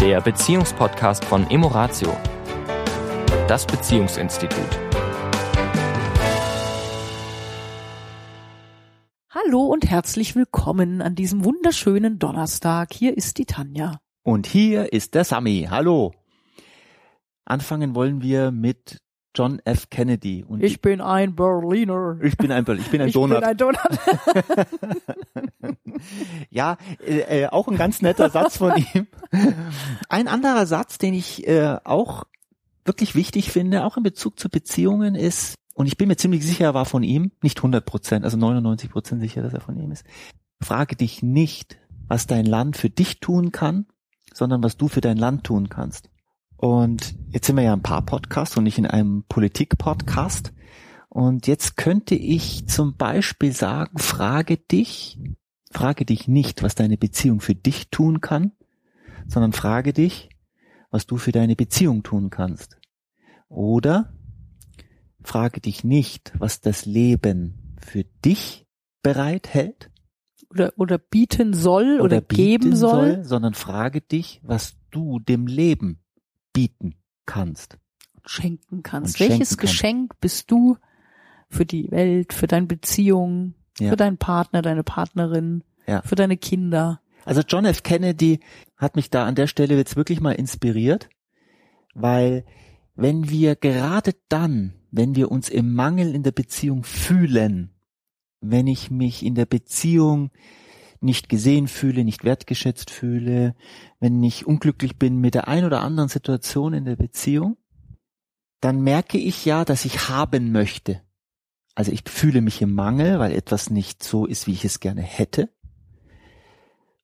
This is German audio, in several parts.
der Beziehungspodcast von Emoratio, das Beziehungsinstitut. Hallo und herzlich willkommen an diesem wunderschönen Donnerstag. Hier ist die Tanja. Und hier ist der Sami. Hallo. Anfangen wollen wir mit John F. Kennedy. Und ich bin ein Berliner. Ich bin ein Berliner. Ich bin ein ich Donut. Bin ein Donut. ja, äh, äh, auch ein ganz netter Satz von ihm. Ein anderer Satz, den ich äh, auch wirklich wichtig finde, auch in Bezug zu Beziehungen, ist, und ich bin mir ziemlich sicher, er war von ihm, nicht 100 Prozent, also 99 Prozent sicher, dass er von ihm ist. Frage dich nicht, was dein Land für dich tun kann, sondern was du für dein Land tun kannst. Und jetzt sind wir ja ein paar Podcasts und nicht in einem Politik-Podcast. Und jetzt könnte ich zum Beispiel sagen, frage dich, frage dich nicht, was deine Beziehung für dich tun kann, sondern frage dich, was du für deine Beziehung tun kannst. Oder frage dich nicht, was das Leben für dich bereithält. Oder, oder bieten soll oder, oder geben soll, soll, sondern frage dich, was du dem Leben bieten kannst. Schenken kannst. Und Welches schenken Geschenk bist du für die Welt, für deine Beziehung, Ja. für deinen Partner, deine Partnerin, Ja. für deine Kinder? Also John F. Kennedy hat mich da an der Stelle jetzt wirklich mal inspiriert, weil wenn wir gerade dann, wenn wir uns im Mangel in der Beziehung fühlen, wenn ich mich in der Beziehung nicht gesehen fühle, nicht wertgeschätzt fühle, wenn ich unglücklich bin mit der ein oder anderen Situation in der Beziehung, dann merke ich ja, dass ich haben möchte. Also ich fühle mich im Mangel, weil etwas nicht so ist, wie ich es gerne hätte.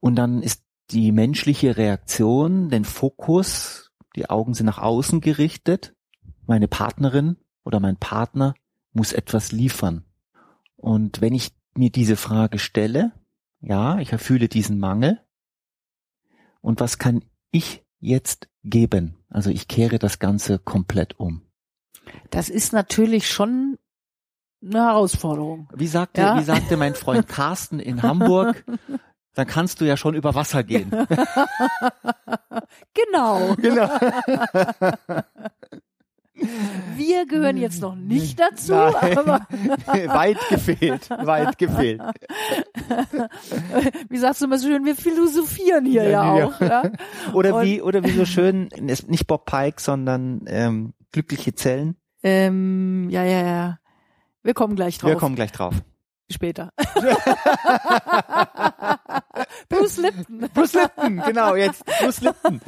Und dann ist die menschliche Reaktion, den Fokus, die Augen sind nach außen gerichtet. Meine Partnerin oder mein Partner muss etwas liefern. Und wenn ich mir diese Frage stelle, ja, ich erfühle diesen Mangel. Und was kann ich jetzt geben? Also ich kehre das Ganze komplett um. Das ist natürlich schon eine Herausforderung. Wie sagte, Ja. wie sagte mein Freund Carsten in Hamburg, dann kannst du ja schon über Wasser gehen. Genau. Genau. Wir gehören jetzt noch nicht dazu, Nein. aber weit gefehlt, weit gefehlt. wie sagst du immer so schön, wir philosophieren hier ja, Ja, auch. Ja? Oder Und- wie, oder wie so schön, nicht Bob Pike, sondern ähm, glückliche Zellen. Ähm, ja, ja, ja. Wir kommen gleich drauf. Wir kommen gleich drauf. später. Bruce Lipton. Bruce Lipton, genau, jetzt Bruce Lipton.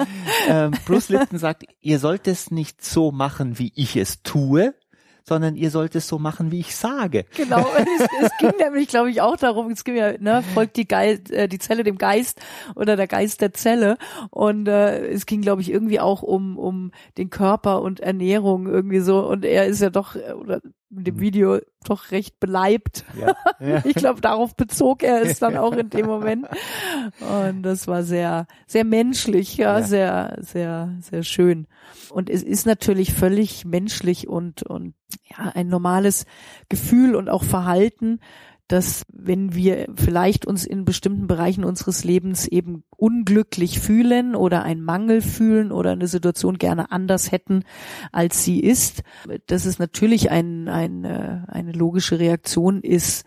Ähm, Bruce Lipton sagt, ihr sollt es nicht so machen, wie ich es tue, sondern ihr sollt es so machen, wie ich sage. Genau, es, es ging nämlich, glaube ich, auch darum, es ging ja, ne, folgt die, Geist, äh, die Zelle dem Geist oder der Geist der Zelle. Und äh, es ging, glaube ich, irgendwie auch um, um den Körper und Ernährung irgendwie so. Und er ist ja doch, äh, oder in dem Video doch recht beleibt. Ja, ja. Ich glaube, darauf bezog er es dann auch in dem Moment. Und das war sehr, sehr menschlich, ja, Ja. sehr, sehr, sehr schön. Und es ist natürlich völlig menschlich und, und ja, ein normales Gefühl und auch Verhalten, dass wenn wir vielleicht uns in bestimmten Bereichen unseres Lebens eben unglücklich fühlen oder einen Mangel fühlen oder eine Situation gerne anders hätten, als sie ist, dass es natürlich ein, ein, äh, eine logische Reaktion ist,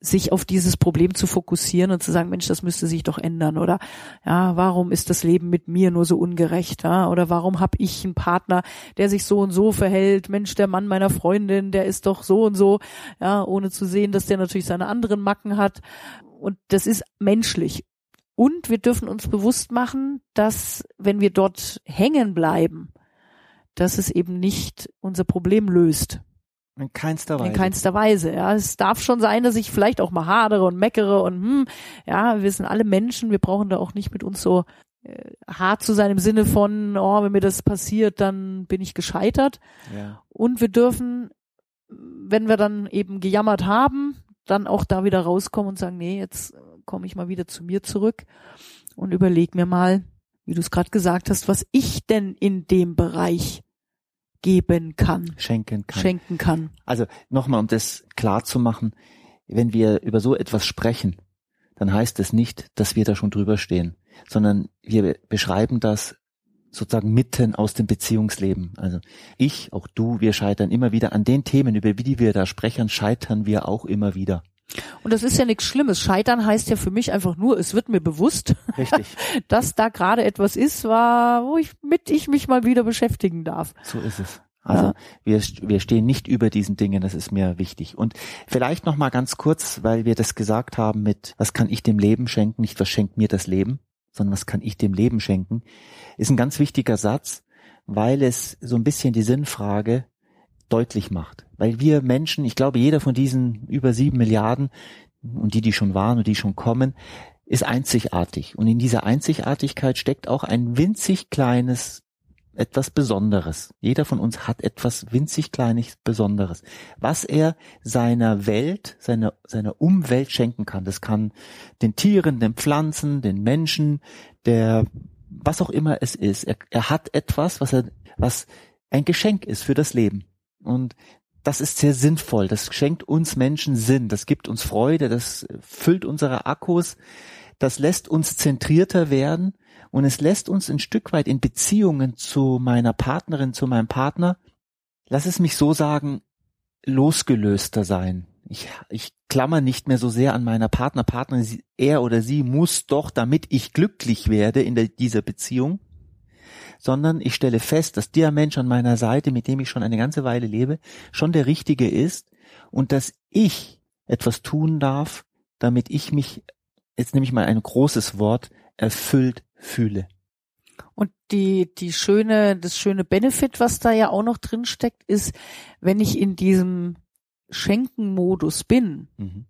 sich auf dieses Problem zu fokussieren und zu sagen, Mensch, das müsste sich doch ändern oder ja, warum ist das Leben mit mir nur so ungerecht, ja? oder warum habe ich einen Partner, der sich so und so verhält, Mensch, der Mann meiner Freundin, der ist doch so und so, ja, ohne zu sehen, dass der natürlich seine anderen Macken hat und das ist menschlich. Und wir dürfen uns bewusst machen, dass wenn wir dort hängen bleiben, dass es eben nicht unser Problem löst. In keinster Weise. In keinster Weise. Ja, es darf schon sein, dass ich vielleicht auch mal hadere und meckere und hm, ja, wir sind alle Menschen. Wir brauchen da auch nicht mit uns so äh, hart zu sein im Sinne von, oh, wenn mir das passiert, dann bin ich gescheitert. ja. Und wir dürfen, wenn wir dann eben gejammert haben, dann auch da wieder rauskommen und sagen, nee, jetzt komme ich mal wieder zu mir zurück und überleg mir mal, wie du es gerade gesagt hast, was ich denn in dem Bereich geben kann, Schenken kann. schenken kann. Also nochmal, um das klar zu machen, wenn wir über so etwas sprechen, dann heißt es nicht, dass wir da schon drüber stehen, sondern wir beschreiben das sozusagen mitten aus dem Beziehungsleben. Also ich, auch du, wir scheitern immer wieder an den Themen, über die wir da sprechen, scheitern wir auch immer wieder. Und das ist ja nichts Schlimmes. Scheitern heißt ja für mich einfach nur, es wird mir bewusst, Richtig. dass da gerade etwas ist, war, wo ich mit ich mich mal wieder beschäftigen darf. So ist es. Also Ja. wir, wir stehen nicht über diesen Dingen, das ist mir wichtig. Und vielleicht noch mal ganz kurz, weil wir das gesagt haben mit, was kann ich dem Leben schenken, nicht was schenkt mir das Leben, sondern was kann ich dem Leben schenken, ist ein ganz wichtiger Satz, weil es so ein bisschen die Sinnfrage deutlich macht. Weil wir Menschen, ich glaube, jeder von diesen über sieben Milliarden und die, die schon waren und die schon kommen, ist einzigartig. Und in dieser Einzigartigkeit steckt auch ein winzig kleines etwas Besonderes. Jeder von uns hat etwas winzig kleines Besonderes, was er seiner Welt, seiner, seiner Umwelt schenken kann. Das kann den Tieren, den Pflanzen, den Menschen, der, was auch immer es ist. Er, er hat etwas, was er, was ein Geschenk ist für das Leben. Und das ist sehr sinnvoll. Das schenkt uns Menschen Sinn. Das gibt uns Freude. Das füllt unsere Akkus. Das lässt uns zentrierter werden. Und es lässt uns ein Stück weit in Beziehungen zu meiner Partnerin, zu meinem Partner, lass es mich so sagen, losgelöster sein. Ich, ich klammer nicht mehr so sehr an meiner Partner, Partnerin, er oder sie muss doch, damit ich glücklich werde in der, dieser Beziehung, sondern ich stelle fest, dass der Mensch an meiner Seite, mit dem ich schon eine ganze Weile lebe, schon der Richtige ist und dass ich etwas tun darf, damit ich mich, jetzt nehme ich mal ein großes Wort, erfüllt fühle. Und die, die schöne, das schöne Benefit, was da ja auch noch drin steckt, ist, wenn ich in diesem Schenken-Modus bin, Mhm.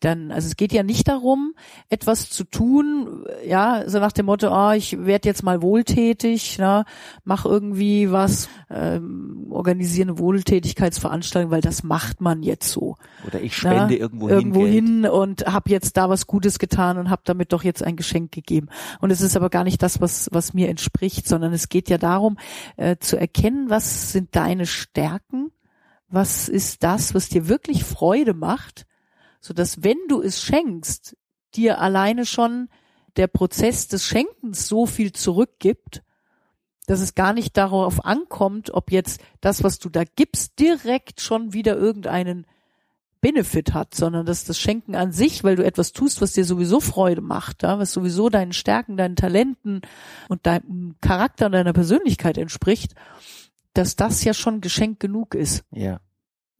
Dann, also es geht ja nicht darum, etwas zu tun, ja, so nach dem Motto, ah, ich werde jetzt mal wohltätig, ne, mach irgendwie was, ähm, organisiere eine Wohltätigkeitsveranstaltung, weil das macht man jetzt so. Oder ich spende Ja, irgendwo, irgendwo hin. Geld. hin und habe jetzt da was Gutes getan und habe damit doch jetzt ein Geschenk gegeben. Und es ist aber gar nicht das, was, was mir entspricht, sondern es geht ja darum, äh, zu erkennen, was sind deine Stärken, was ist das, was dir wirklich Freude macht, so dass wenn du es schenkst, dir alleine schon der Prozess des Schenkens so viel zurückgibt, dass es gar nicht darauf ankommt, ob jetzt das, was du da gibst, direkt schon wieder irgendeinen Benefit hat, sondern dass das Schenken an sich, weil du etwas tust, was dir sowieso Freude macht, ja, was sowieso deinen Stärken, deinen Talenten und deinem Charakter und deiner Persönlichkeit entspricht, dass das ja schon Geschenk genug ist. Ja.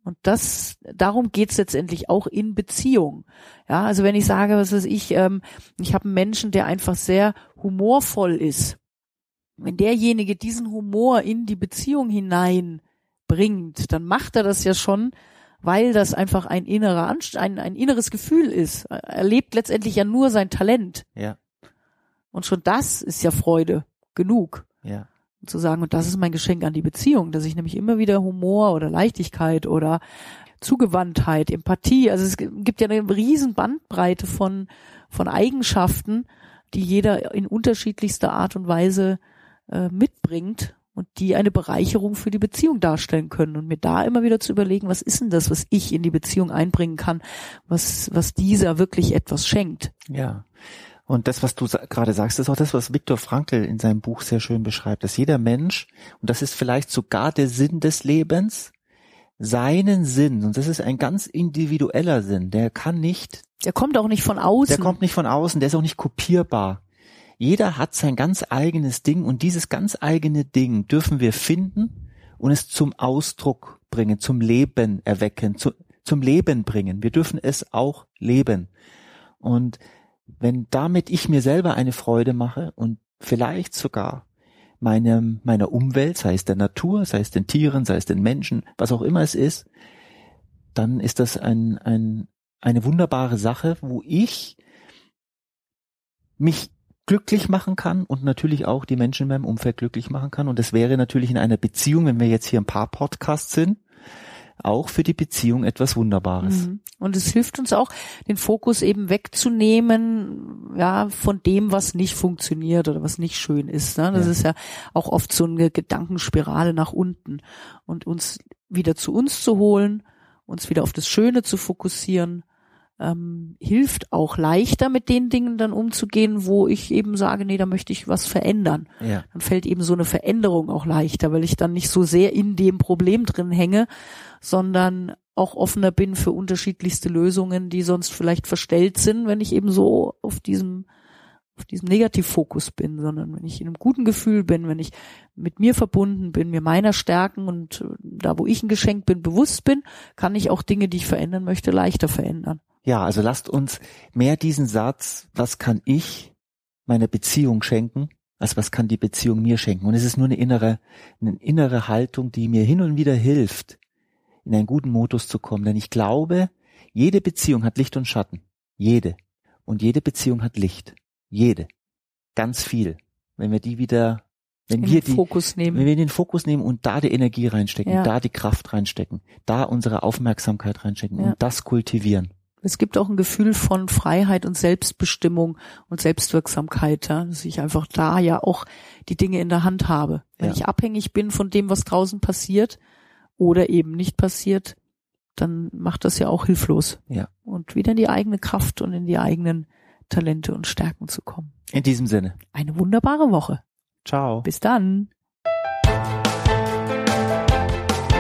Und das, darum geht's letztendlich auch in Beziehung. Ja, also wenn ich sage, was weiß ich, ähm, ich habe einen Menschen, der einfach sehr humorvoll ist. Wenn derjenige diesen Humor in die Beziehung hineinbringt, dann macht er das ja schon, weil das einfach ein innerer Anst ein, ein inneres Gefühl ist. Er lebt letztendlich ja nur sein Talent. Ja. Und schon das ist ja Freude genug Ja. Zu sagen, und das ist mein Geschenk an die Beziehung, dass ich nämlich immer wieder Humor oder Leichtigkeit oder Zugewandtheit, Empathie, also es gibt ja eine riesen Bandbreite von, von Eigenschaften, die jeder in unterschiedlichster Art und Weise äh, mitbringt und die eine Bereicherung für die Beziehung darstellen können. Und mir da immer wieder zu überlegen, was ist denn das, was ich in die Beziehung einbringen kann, was, was dieser wirklich etwas schenkt. Ja. Und das, was du sa gerade sagst, ist auch das, was Viktor Frankl in seinem Buch sehr schön beschreibt, dass jeder Mensch, und das ist vielleicht sogar der Sinn des Lebens, seinen Sinn, und das ist ein ganz individueller Sinn, der kann nicht, Der kommt auch nicht von außen. der kommt nicht von außen, der ist auch nicht kopierbar. Jeder hat sein ganz eigenes Ding und dieses ganz eigene Ding dürfen wir finden und es zum Ausdruck bringen, zum Leben erwecken, zu, zum Leben bringen. Wir dürfen es auch leben. Und wenn damit ich mir selber eine Freude mache und vielleicht sogar meinem, meiner Umwelt, sei es der Natur, sei es den Tieren, sei es den Menschen, was auch immer es ist, dann ist das ein, ein, eine wunderbare Sache, wo ich mich glücklich machen kann und natürlich auch die Menschen in meinem Umfeld glücklich machen kann. Und das wäre natürlich in einer Beziehung, wenn wir jetzt hier ein paar Podcasts sind, auch für die Beziehung etwas Wunderbares. Mhm. Und es hilft uns auch, den Fokus eben wegzunehmen, ja, von dem, was nicht funktioniert oder was nicht schön ist. Ne? Das Ja. ist ja auch oft so eine Gedankenspirale nach unten und uns wieder zu uns zu holen, uns wieder auf das Schöne zu fokussieren, ähm, hilft auch leichter mit den Dingen dann umzugehen, wo ich eben sage, nee, da möchte ich was verändern. Ja. Dann fällt eben so eine Veränderung auch leichter, weil ich dann nicht so sehr in dem Problem drin hänge, sondern auch offener bin für unterschiedlichste Lösungen, die sonst vielleicht verstellt sind, wenn ich eben so auf diesem auf diesem Negativfokus bin, sondern wenn ich in einem guten Gefühl bin, wenn ich mit mir verbunden bin, mir meiner Stärken und äh, da, wo ich ein Geschenk bin, bewusst bin, kann ich auch Dinge, die ich verändern möchte, leichter verändern. Ja, also lasst uns mehr diesen Satz, was kann ich meiner Beziehung schenken, als was kann die Beziehung mir schenken. Und es ist nur eine innere, eine innere Haltung, die mir hin und wieder hilft, in einen guten Modus zu kommen. Denn ich glaube, jede Beziehung hat Licht und Schatten. Jede. Und jede Beziehung hat Licht. Jede. Ganz viel. Wenn wir die wieder, wenn in wir den die, Fokus nehmen. wenn wir den Fokus nehmen und da die Energie reinstecken, Ja. da die Kraft reinstecken, da unsere Aufmerksamkeit reinstecken Ja. und das kultivieren. Es gibt auch ein Gefühl von Freiheit und Selbstbestimmung und Selbstwirksamkeit, ja, dass ich einfach da ja auch die Dinge in der Hand habe. Wenn Ja. ich abhängig bin von dem, was draußen passiert oder eben nicht passiert, dann macht das ja auch hilflos. Ja. Und wieder in die eigene Kraft und in die eigenen Talente und Stärken zu kommen. In diesem Sinne. Eine wunderbare Woche. Ciao. Bis dann.